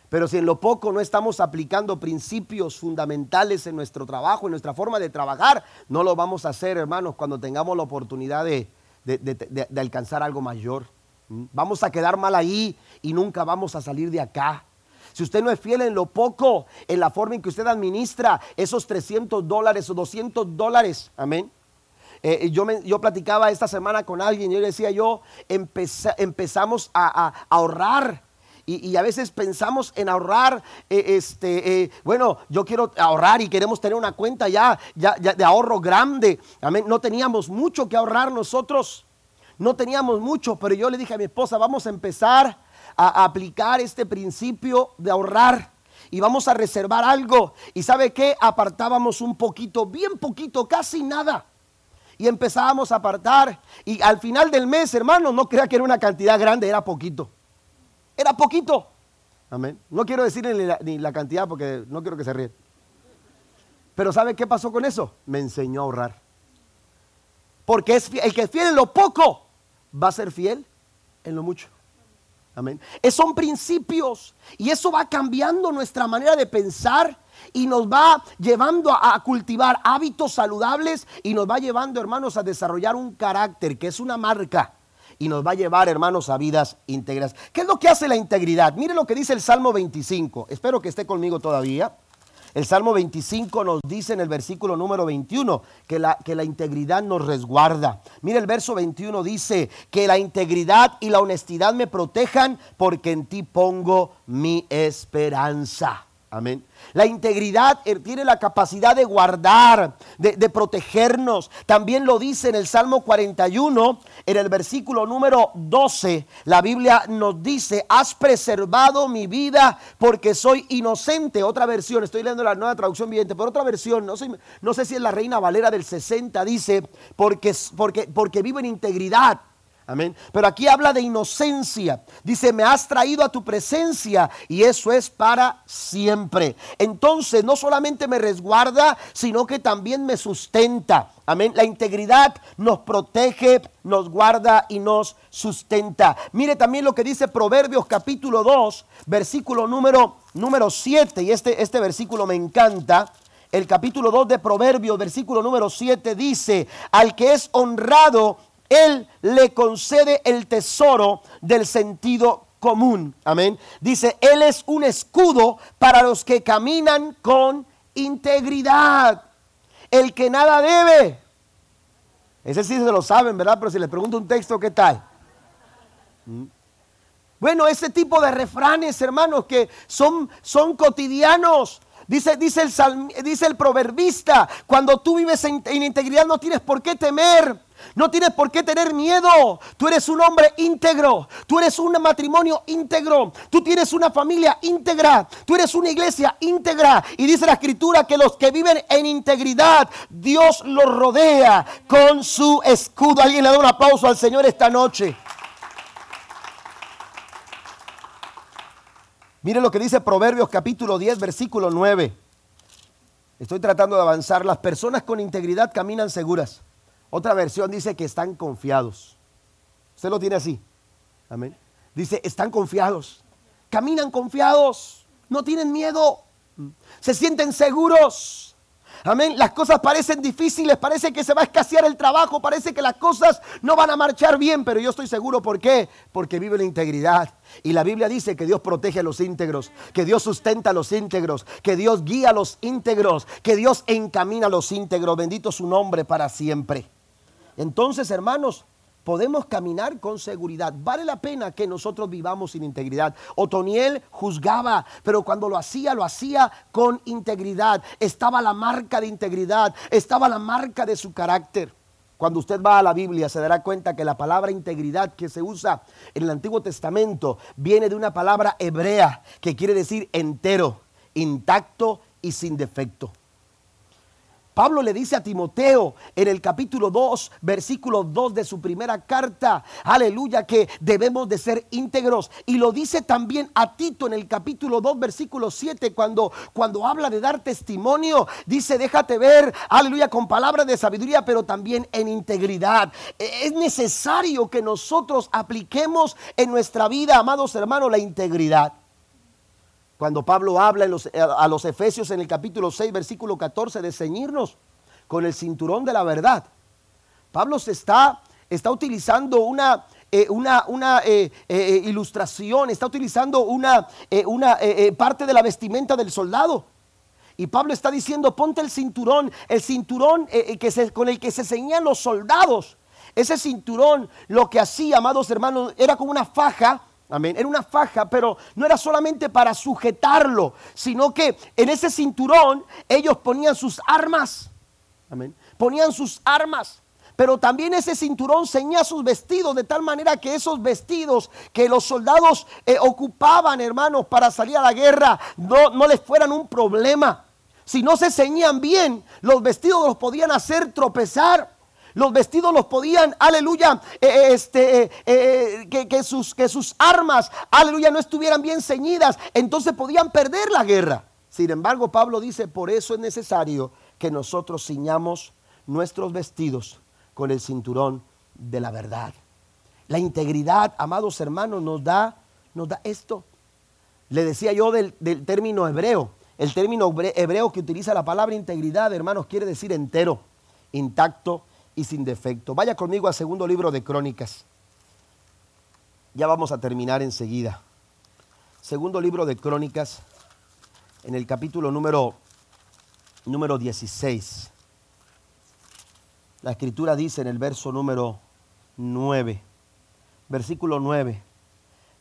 Pero si en lo poco no estamos aplicando principios fundamentales en nuestro trabajo, en nuestra forma de trabajar, no lo vamos a hacer, hermanos, cuando tengamos la oportunidad de, de alcanzar algo mayor. Vamos a quedar mal ahí y nunca vamos a salir de acá. Si usted no es fiel en lo poco, en la forma en que usted administra esos 300 dólares o 200 dólares, amén. Eh, yo, yo, platicaba esta semana con alguien y yo decía, yo empezamos a, ahorrar. Y, a veces pensamos en ahorrar, eh, este, eh, bueno, yo quiero ahorrar y queremos tener una cuenta ya, ya, ya de ahorro grande. Amén. No teníamos mucho que ahorrar nosotros. No teníamos mucho, pero yo le dije a mi esposa, vamos a empezar a aplicar este principio de ahorrar y vamos a reservar algo. ¿Y sabe qué? Apartábamos un poquito, bien poquito, casi nada. Y empezábamos a apartar. Y al final del mes, hermano, no crea que era una cantidad grande, era poquito. Era poquito. Amén. No quiero decir ni la, cantidad porque no quiero que se ríe. Pero ¿sabe qué pasó con eso? Me enseñó a ahorrar. Porque es el que es fiel en lo poco va a ser fiel en lo mucho. Amén. son principios y eso va cambiando nuestra manera de pensar y nos va llevando a, cultivar hábitos saludables y nos va llevando, hermanos, a desarrollar un carácter que es una marca y nos va a llevar, hermanos, a vidas íntegras. ¿Qué es lo que hace la integridad? Mire lo que dice el Salmo 25. Espero que esté conmigo todavía. El Salmo 25 nos dice en el versículo número 21 que la, que la integridad nos resguarda. Mire el verso 21 dice que la integridad y la honestidad me protejan porque en ti pongo mi esperanza. Amén. La integridad tiene la capacidad de guardar, de, protegernos. También lo dice en el Salmo 41, en el versículo número 12. La Biblia nos dice, has preservado mi vida porque soy inocente. Otra versión, estoy leyendo la nueva traducción viviente, pero otra versión, no sé, no sé si es la Reina Valera del 60, dice, porque, porque, porque vivo en integridad. Amén. Pero aquí habla de inocencia. Dice, me has traído a tu presencia y eso es para siempre. Entonces, no solamente me resguarda, sino que también me sustenta. Amén. La integridad nos protege, nos guarda y nos sustenta. Mire también lo que dice Proverbios capítulo 2, versículo número, número 7. Y este, este versículo me encanta. El capítulo 2 de Proverbios, versículo número 7 dice, al que es honrado él le concede el tesoro del sentido común. Amén. Dice, Él es un escudo para los que caminan con integridad. El que nada debe. Ese sí se lo saben, ¿verdad? Pero si les pregunto un texto, ¿qué tal? ¿Mm? Bueno, ese tipo de refranes, hermanos, que son, son cotidianos. Dice, dice, el, dice el proverbista, cuando tú vives en integridad no tienes por qué temer. No tienes por qué tener miedo. Tú eres un hombre íntegro. Tú eres un matrimonio íntegro. Tú tienes una familia íntegra. Tú eres una iglesia íntegra. Y dice la escritura que los que viven en integridad, Dios los rodea con su escudo. Alguien le da un aplauso al Señor esta noche. Mire lo que dice Proverbios capítulo 10, versículo 9. Estoy tratando de avanzar. Las personas con integridad caminan seguras. Otra versión dice que están confiados. Usted lo tiene así. Amén. Dice, están confiados. Caminan confiados. No tienen miedo. Se sienten seguros. Amén. Las cosas parecen difíciles, parece que se va a escasear el trabajo, parece que las cosas no van a marchar bien, pero yo estoy seguro por qué. Porque vive la integridad. Y la Biblia dice que Dios protege a los íntegros, que Dios sustenta a los íntegros, que Dios guía a los íntegros, que Dios encamina a los íntegros. Bendito su nombre para siempre. Entonces, hermanos, podemos caminar con seguridad. Vale la pena que nosotros vivamos sin integridad. Otoniel juzgaba, pero cuando lo hacía, lo hacía con integridad. Estaba la marca de integridad, estaba la marca de su carácter. Cuando usted va a la Biblia se dará cuenta que la palabra integridad que se usa en el Antiguo Testamento viene de una palabra hebrea que quiere decir entero, intacto y sin defecto. Pablo le dice a Timoteo en el capítulo 2, versículo 2 de su primera carta, aleluya, que debemos de ser íntegros. Y lo dice también a Tito en el capítulo 2, versículo 7, cuando, cuando habla de dar testimonio, dice, déjate ver, aleluya, con palabras de sabiduría, pero también en integridad. E, es necesario que nosotros apliquemos en nuestra vida, amados hermanos, la integridad. Cuando Pablo habla a los Efesios en el capítulo 6, versículo 14, de ceñirnos con el cinturón de la verdad. Pablo se está, está utilizando una, eh, una, una eh, eh, ilustración, está utilizando una, una parte de la vestimenta del soldado. Y Pablo está diciendo, ponte el cinturón, el cinturón que con el que se ceñían los soldados. Ese cinturón lo que hacía, amados hermanos, era como una faja Amén. Era una faja, pero no era solamente para sujetarlo, sino que en ese cinturón ellos ponían sus armas. Amén. Ponían sus armas. Pero también ese cinturón ceñía sus vestidos de tal manera que esos vestidos que los soldados eh, ocupaban, hermanos, para salir a la guerra, no, no les fueran un problema. Si no se ceñían bien, los vestidos los podían hacer tropezar. Los vestidos los podían, aleluya, eh, eh, este, eh, que, sus, que sus armas, aleluya, no estuvieran bien ceñidas. Entonces podían perder la guerra. Sin embargo, Pablo dice, por eso es necesario que nosotros ciñamos nuestros vestidos con el cinturón de la verdad. La integridad, amados hermanos, nos da, nos da esto. Le decía yo del, del término hebreo. El término hebreo que utiliza la palabra integridad, hermanos, quiere decir entero, intacto y sin defecto. Vaya conmigo al segundo libro de Crónicas. Ya vamos a terminar enseguida. Segundo libro de Crónicas, en el capítulo número, número 16. La escritura dice en el verso número 9, versículo 9,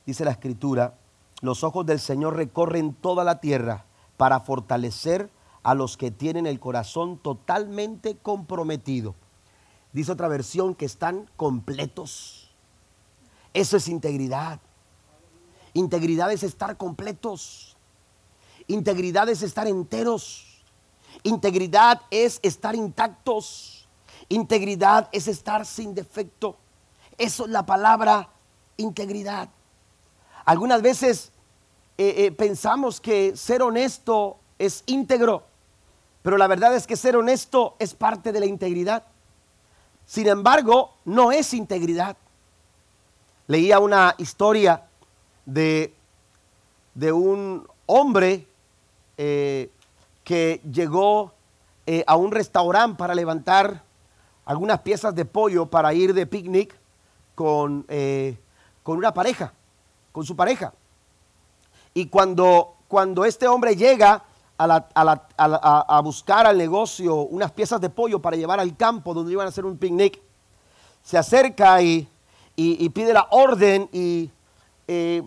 dice la escritura, los ojos del Señor recorren toda la tierra para fortalecer a los que tienen el corazón totalmente comprometido Dice otra versión que están completos. Eso es integridad. Integridad es estar completos. Integridad es estar enteros. Integridad es estar intactos. Integridad es estar sin defecto. Eso es la palabra integridad. Algunas veces eh, eh, pensamos que ser honesto es íntegro, pero la verdad es que ser honesto es parte de la integridad. Sin embargo, no es integridad. Leía una historia de, de un hombre eh, que llegó eh, a un restaurante para levantar algunas piezas de pollo para ir de picnic con, eh, con una pareja, con su pareja. Y cuando, cuando este hombre llega a, buscar al negocio unas piezas de pollo para llevar al campo donde iban a hacer un picnic. Se acerca y, pide la orden y eh,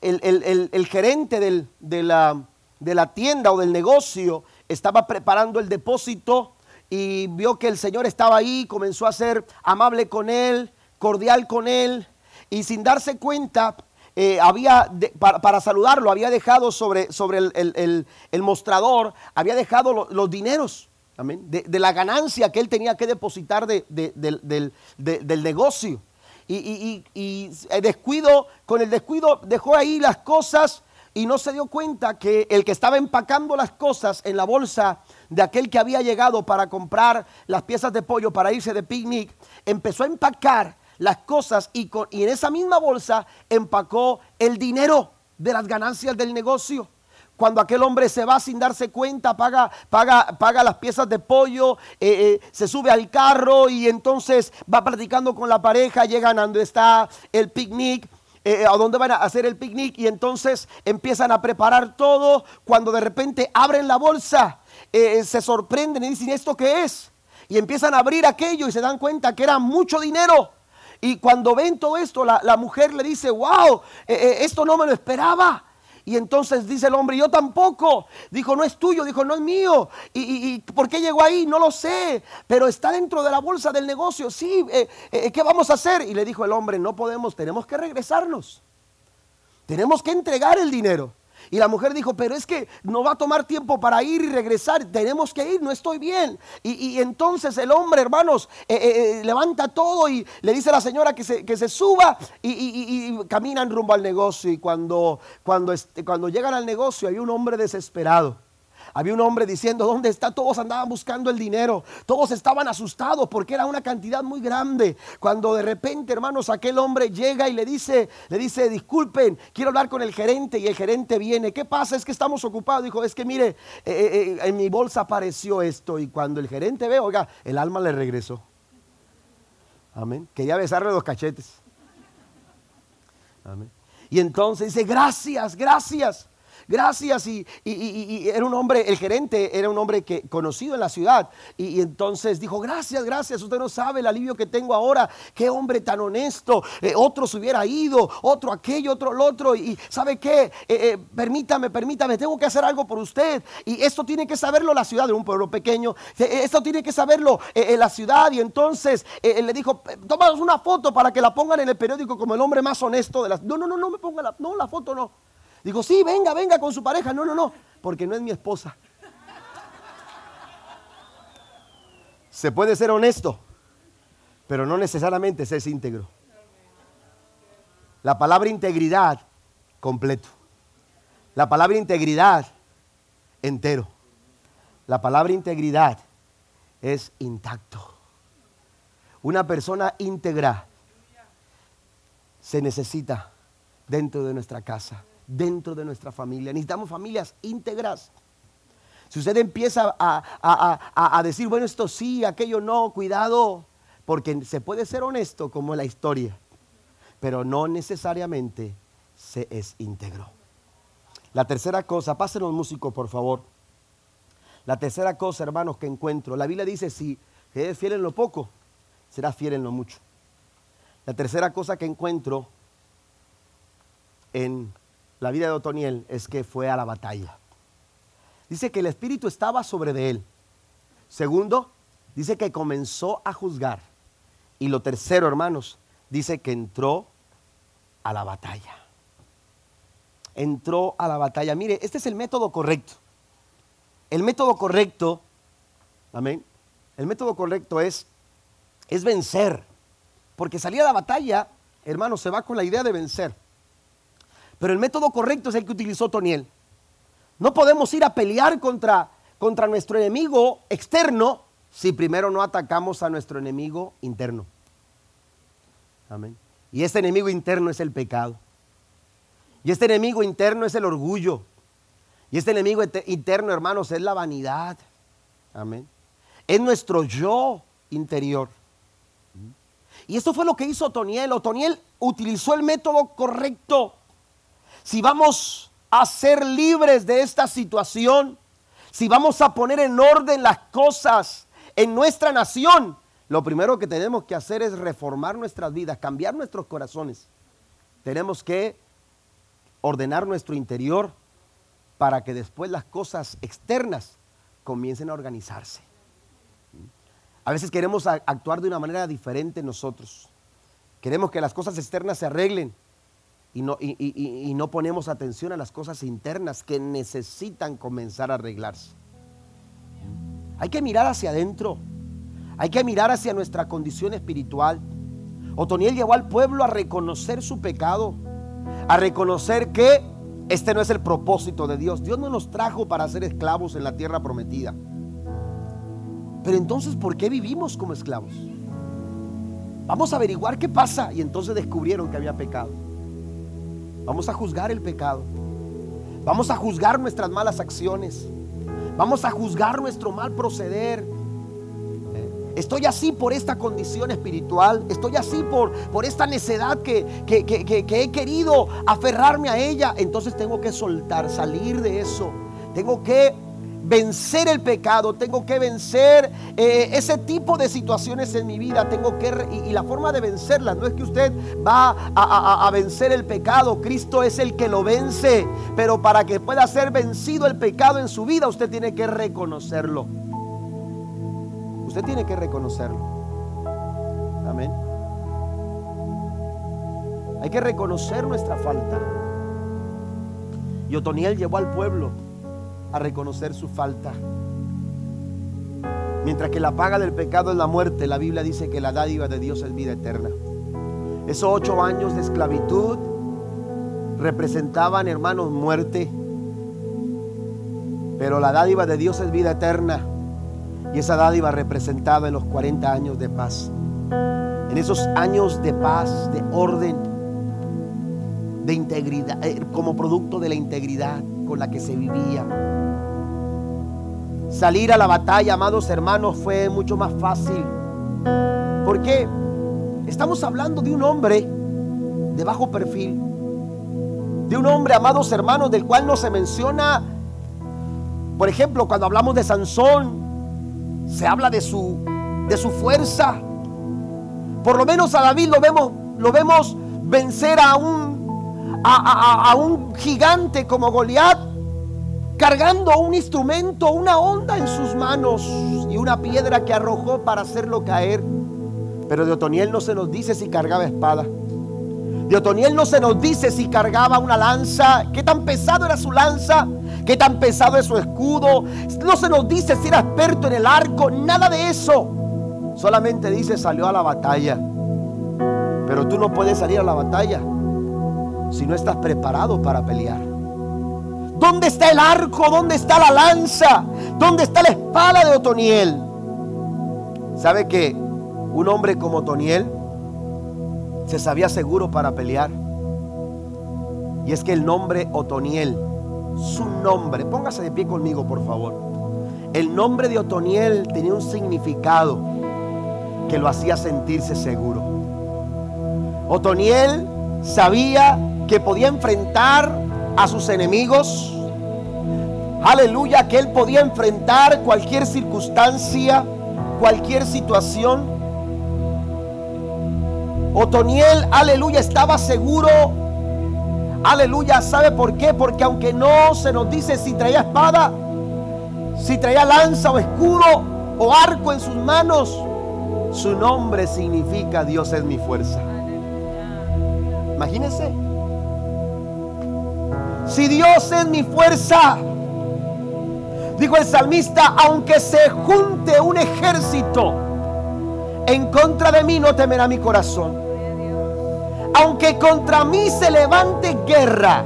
el, gerente de, la, de la tienda o del negocio estaba preparando el depósito y vio que el Señor estaba ahí, comenzó a ser amable con él, cordial con él, y sin darse cuenta eh, había, para, saludarlo, había dejado sobre, sobre el, mostrador, había dejado los dineros, De, la ganancia que él tenía que depositar del, negocio. Y, el descuido, con el descuido dejó ahí las cosas y no se dio cuenta que el que estaba empacando las cosas en la bolsa de aquel que había llegado para comprar las piezas de pollo para irse de picnic, empezó a empacar las cosas y, en esa misma bolsa empacó el dinero de las ganancias del negocio. Cuando aquel hombre se va sin darse cuenta, paga, paga, paga las piezas de pollo, eh, eh, se sube al carro y entonces va platicando con la pareja, llegan a donde está el picnic. Eh, a dónde van a hacer el picnic y entonces empiezan a preparar todo. Cuando de repente abren la bolsa, se sorprenden y dicen, ¿esto qué es? Y empiezan a abrir aquello y se dan cuenta que era mucho dinero Y cuando ven todo esto, la, mujer le dice, wow, eh, eh, esto no me lo esperaba. Y entonces dice el hombre, yo tampoco. Dijo, no es tuyo. Dijo, no es mío. ¿Y, por qué llegó ahí? No lo sé. Pero está dentro de la bolsa del negocio. Sí, eh, ¿qué vamos a hacer? Y le dijo el hombre, no podemos, tenemos que regresarnos. Tenemos que entregar el dinero. Y la mujer dijo, pero es que no va a tomar tiempo para ir y regresar, tenemos que ir, no estoy bien. Y, entonces el hombre, hermanos, eh, eh, eh, levanta todo y le dice a la señora que se, que se suba y, caminan rumbo al negocio. Y cuando, cuando, este, cuando llegan al negocio hay un hombre desesperado había un hombre diciendo, ¿dónde está? Todos andaban buscando el dinero. Todos estaban asustados porque era una cantidad muy grande. Cuando de repente, hermanos, aquel hombre llega y le dice, le dice, disculpen, quiero hablar con el gerente y el gerente viene. ¿Qué pasa? Es que estamos ocupados. Dijo, es que mire, eh, eh, eh, en mi bolsa apareció esto. Y cuando el gerente ve, oiga, el alma le regresó. Amén. Quería besarle los cachetes. Amén. Y entonces dice, gracias, gracias gracias. Y, era un hombre, el gerente era un hombre que, conocido en la ciudad. Y, entonces dijo, gracias, gracias. Usted no sabe el alivio que tengo ahora. Qué hombre tan honesto. Eh, otro se hubiera ido, otro aquello, otro el otro. Y sabe qué, eh, eh, permítame, permítame, tengo que hacer algo por usted. Y esto tiene que saberlo la ciudad de un pueblo pequeño. Esto tiene que saberlo en la ciudad. Y entonces le dijo, tómanos una foto para que la pongan en el periódico como el hombre más honesto de las... No, no, no, no me ponga la... No, la foto no. Digo, sí, venga, venga con su pareja. No, no, no, porque no es mi esposa. Se puede ser honesto, pero no necesariamente ser íntegro. La palabra integridad, completo. La palabra integridad, entero. La palabra integridad es intacto. Una persona íntegra se necesita dentro de nuestra casa dentro de nuestra familia. Necesitamos familias íntegras. Si usted empieza a, decir, bueno, esto sí, aquello no, cuidado, porque se puede ser honesto como la historia, pero no necesariamente se es íntegro. La tercera cosa, pasen los músicos, por favor. La tercera cosa, hermanos, que encuentro, la Biblia dice, si eres fiel en lo poco, serás fiel en lo mucho. La tercera cosa que encuentro en la vida de Otoniel es que fue a la batalla. Dice que el Espíritu estaba sobre de él. Segundo, dice que comenzó a juzgar. Y lo tercero, hermanos, dice que entró a la batalla. Entró a la batalla. Mire, este es el método correcto. El método correcto, amén. El método correcto es, es vencer. Porque salir a la batalla, hermanos, se va con la idea de vencer. Pero el método correcto es el que utilizó Toniel. No podemos ir a pelear contra, contra nuestro enemigo externo si primero no atacamos a nuestro enemigo interno. Amén. Y este enemigo interno es el pecado. Y este enemigo interno es el orgullo. Y este enemigo interno, hermanos, es la vanidad. Amén. Es nuestro yo interior. Y esto fue lo que hizo Otoniel. Otoniel utilizó el método correcto si vamos a ser libres de esta situación, si vamos a poner en orden las cosas en nuestra nación, lo primero que tenemos que hacer es reformar nuestras vidas, cambiar nuestros corazones. Tenemos que ordenar nuestro interior para que después las cosas externas comiencen a organizarse. A veces queremos actuar de una manera diferente nosotros. Queremos que las cosas externas se arreglen, y no, y, no ponemos atención a las cosas internas que necesitan comenzar a arreglarse. Hay que mirar hacia adentro. Hay que mirar hacia nuestra condición espiritual. Otoniel llevó al pueblo a reconocer su pecado, a reconocer que este no es el propósito de Dios. Dios no nos trajo para ser esclavos en la tierra prometida. Pero entonces, ¿por qué vivimos como esclavos? Vamos a averiguar qué pasa. Y entonces descubrieron que había pecado. Vamos a juzgar el pecado. Vamos a juzgar nuestras malas acciones. Vamos a juzgar nuestro mal proceder. Estoy así por esta condición espiritual. Estoy así por, por esta necedad que, que, he querido aferrarme a ella. Entonces tengo que soltar, salir de eso. Tengo que vencer el pecado, tengo que vencer eh, ese tipo de situaciones en mi vida, tengo que, y, la forma de vencerlas, no es que usted va a, a vencer el pecado, Cristo es el que lo vence, pero para que pueda ser vencido el pecado en su vida, usted tiene que reconocerlo. Usted tiene que reconocerlo. Amén. Hay que reconocer nuestra falta. Y Otoniel llevó al pueblo a reconocer su falta. Mientras que la paga del pecado es la muerte, la Biblia dice que la dádiva de Dios es vida eterna. Esos ocho años de esclavitud representaban, hermanos, muerte. Pero la dádiva de Dios es vida eterna. Y esa dádiva representaba en los 40 años de paz. En esos años de paz, de orden, de integridad, eh, como producto de la integridad con la que se vivía. Salir a la batalla, amados hermanos, fue mucho más fácil. Porque estamos hablando de un hombre de bajo perfil. De un hombre, amados hermanos, del cual no se menciona, por ejemplo, cuando hablamos de Sansón, se habla de su, de su fuerza. Por lo menos a David lo vemos, lo vemos vencer a un, a, a un gigante como Goliat cargando un instrumento, una onda en sus manos y una piedra que arrojó para hacerlo caer. Pero de Otoniel no se nos dice si cargaba espada. De Otoniel no se nos dice si cargaba una lanza, qué tan pesado era su lanza, qué tan pesado es su escudo. No se nos dice si era experto en el arco, nada de eso. Solamente dice salió a la batalla. Pero tú no puedes salir a la batalla si no estás preparado para pelear. ¿Dónde está el arco? ¿Dónde está la lanza? ¿Dónde está la espada de Otoniel? ¿Sabe que un hombre como Otoniel se sabía seguro para pelear? Y es que el nombre Otoniel, su nombre, póngase de pie conmigo por favor. El nombre de Otoniel tenía un significado que lo hacía sentirse seguro. Otoniel sabía que podía enfrentar a sus enemigos aleluya, que él podía enfrentar cualquier circunstancia, cualquier situación. Otoniel, aleluya, estaba seguro. Aleluya, ¿sabe por qué? Porque aunque no se nos dice si traía espada, si traía lanza o escudo o arco en sus manos, su nombre significa Dios es mi fuerza. Imagínense. Si Dios es mi fuerza, Dijo el salmista, aunque se junte un ejército en contra de mí, no temerá mi corazón. Aunque contra mí se levante guerra,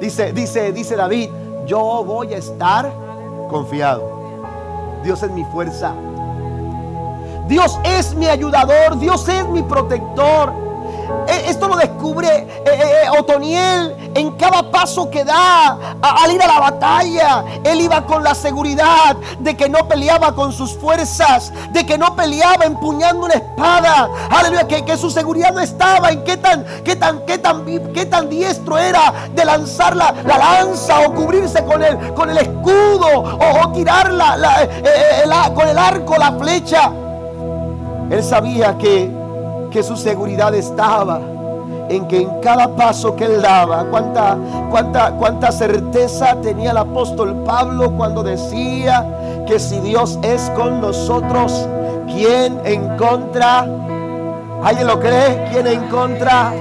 dice, dice, dice David, yo voy a estar confiado. Dios es mi fuerza. Dios es mi ayudador, Dios es mi protector. E, esto lo descubre eh, eh, eh, Otoniel en cada paso que da al ir a la batalla. Él iba con la seguridad de que no peleaba con sus fuerzas, de que no peleaba empuñando una espada. Aleluya, que, su seguridad no estaba en qué tan, qué tan, qué tan, qué tan diestro era de lanzar la, lanza o cubrirse con el, con el escudo o, tirar con el arco la flecha. Él sabía que que su seguridad estaba en que en cada paso que él daba, cuánta, cuánta, cuánta certeza tenía el apóstol Pablo cuando decía que si Dios es con nosotros, ¿quién en contra? ¿Alguien lo cree? ¿Quién en contra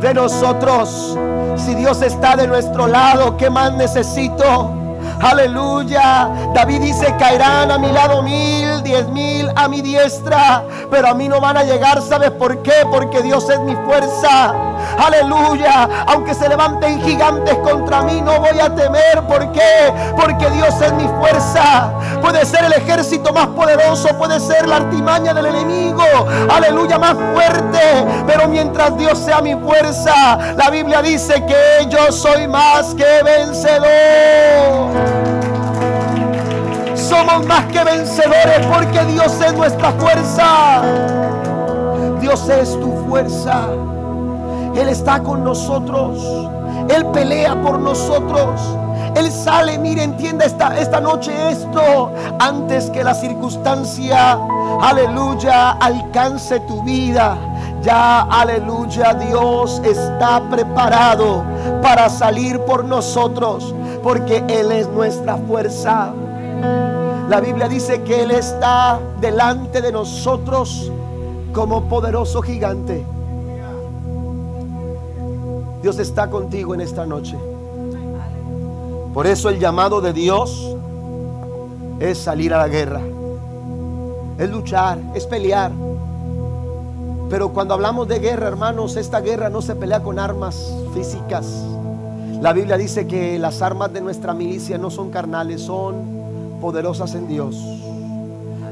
de nosotros? Si Dios está de nuestro lado, ¿qué más necesito? Aleluya. David dice, caerán a mi lado mil, diez mil a mi diestra, pero a mí no van a llegar. ¿Sabes por qué? Porque Dios es mi fuerza. Aleluya. Aunque se levanten gigantes contra mí, no voy a temer. ¿Por qué? Porque Dios es mi fuerza. Puede ser el ejército más poderoso, puede ser la artimaña del enemigo. Aleluya, más fuerte. Pero mientras Dios sea mi fuerza, la Biblia dice que yo soy más que vencedor. Somos más que vencedores porque Dios es nuestra fuerza. Dios es tu fuerza. Él está con nosotros. Él pelea por nosotros. Él sale, mire, entiende esta, esta noche esto, antes que la circunstancia, aleluya, alcance tu vida. Ya, aleluya, Dios está preparado para salir por nosotros, porque Él es nuestra fuerza. La Biblia dice que Él está delante de nosotros como poderoso gigante. Dios está contigo en esta noche. Por eso el llamado de Dios es salir a la guerra, es luchar, es pelear. Pero cuando hablamos de guerra, hermanos, esta guerra no se pelea con armas físicas. La Biblia dice que las armas de nuestra milicia no son carnales, son poderosas en Dios.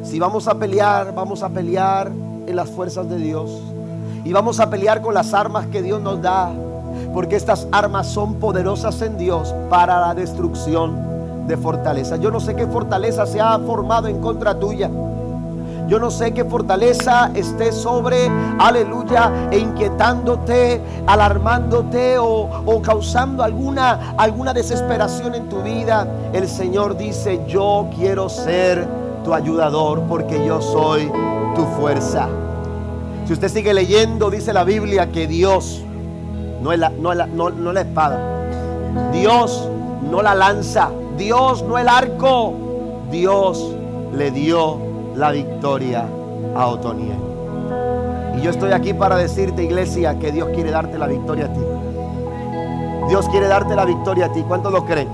Si vamos a pelear, vamos a pelear en las fuerzas de Dios. Y vamos a pelear con las armas que Dios nos da. Porque estas armas son poderosas en Dios para la destrucción de fortaleza. Yo no sé qué fortaleza se ha formado en contra tuya. Yo no sé qué fortaleza esté sobre, aleluya, e inquietándote, alarmándote o, o, causando alguna, alguna desesperación en tu vida. El Señor dice, yo quiero ser tu ayudador porque yo soy tu fuerza. Si usted sigue leyendo, dice la Biblia que Dios, no es la, no la, no, no la espada, Dios no la lanza, Dios no el arco, Dios le dio la victoria a Otoniel. Y yo estoy aquí para decirte, iglesia, que Dios quiere darte la victoria a ti. Dios quiere darte la victoria a ti. ¿Cuántos lo creen?